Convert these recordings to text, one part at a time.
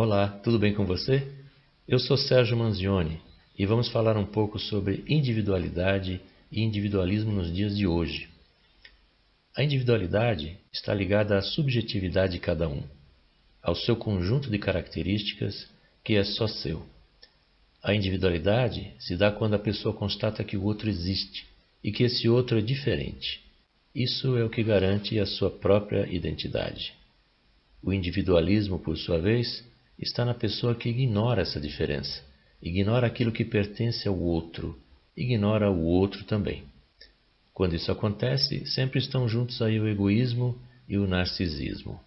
Olá, tudo bem com você? Eu sou Sérgio Manzioni e vamos falar um pouco sobre individualidade e individualismo nos dias de hoje. A individualidade está ligada à subjetividade de cada um, ao seu conjunto de características que é só seu. A individualidade se dá quando a pessoa constata que o outro existe e que esse outro é diferente. Isso é o que garante a sua própria identidade. O individualismo, por sua vez, está na pessoa que ignora essa diferença, ignora aquilo que pertence ao outro, ignora o outro também. Quando isso acontece, sempre estão juntos aí o egoísmo e o narcisismo.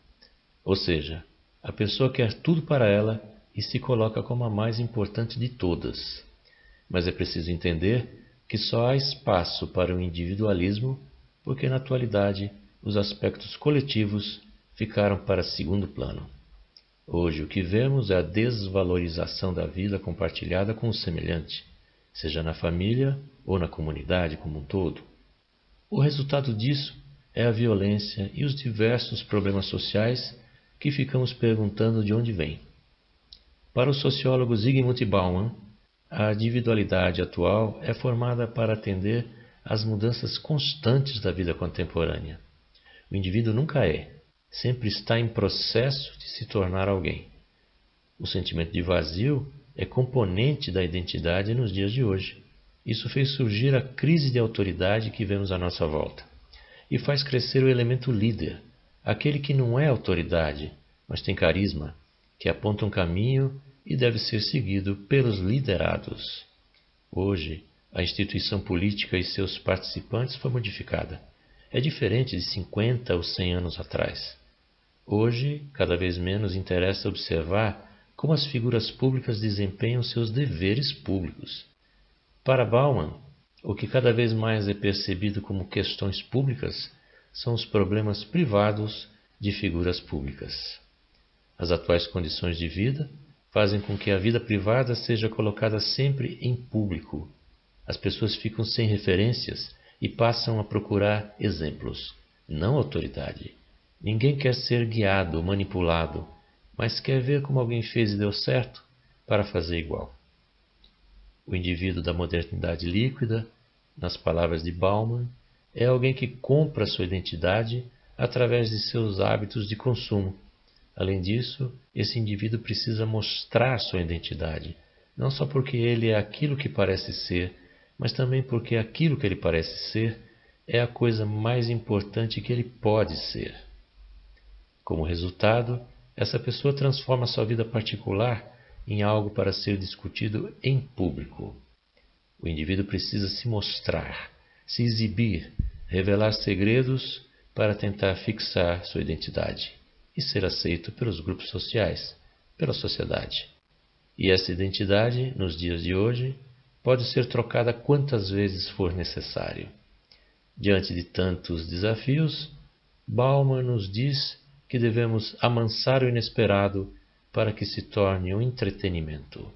Ou seja, a pessoa quer tudo para ela e se coloca como a mais importante de todas. Mas é preciso entender que só há espaço para o individualismo porque na atualidade os aspectos coletivos ficaram para segundo plano. Hoje o que vemos é a desvalorização da vida compartilhada com o semelhante, seja na família ou na comunidade como um todo. O resultado disso é a violência e os diversos problemas sociais que ficamos perguntando de onde vêm. Para o sociólogo Zygmunt Bauman, a individualidade atual é formada para atender às mudanças constantes da vida contemporânea. O indivíduo nunca é, sempre está em processo de se tornar alguém. O sentimento de vazio é componente da identidade nos dias de hoje. Isso fez surgir a crise de autoridade que vemos à nossa volta e faz crescer o elemento líder, aquele que não é autoridade, mas tem carisma, que aponta um caminho e deve ser seguido pelos liderados. Hoje, a instituição política e seus participantes foi modificada. É diferente de 50 ou 100 anos atrás. Hoje, cada vez menos interessa observar como as figuras públicas desempenham seus deveres públicos. Para Bauman, o que cada vez mais é percebido como questões públicas são os problemas privados de figuras públicas. As atuais condições de vida fazem com que a vida privada seja colocada sempre em público. As pessoas ficam sem referências e passam a procurar exemplos, não autoridade. Ninguém quer ser guiado manipulado, mas quer ver como alguém fez e deu certo para fazer igual. O indivíduo da modernidade líquida, nas palavras de Bauman, é alguém que compra sua identidade através de seus hábitos de consumo. Além disso, esse indivíduo precisa mostrar sua identidade, não só porque ele é aquilo que parece ser, mas também porque aquilo que ele parece ser é a coisa mais importante que ele pode ser. Como resultado, essa pessoa transforma sua vida particular em algo para ser discutido em público. O indivíduo precisa se mostrar, se exibir, revelar segredos para tentar fixar sua identidade e ser aceito pelos grupos sociais, pela sociedade. E essa identidade, nos dias de hoje, pode ser trocada quantas vezes for necessário. Diante de tantos desafios, Bauman nos diz que devemos amansar o inesperado para que se torne um entretenimento.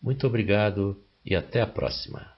Muito obrigado e até a próxima.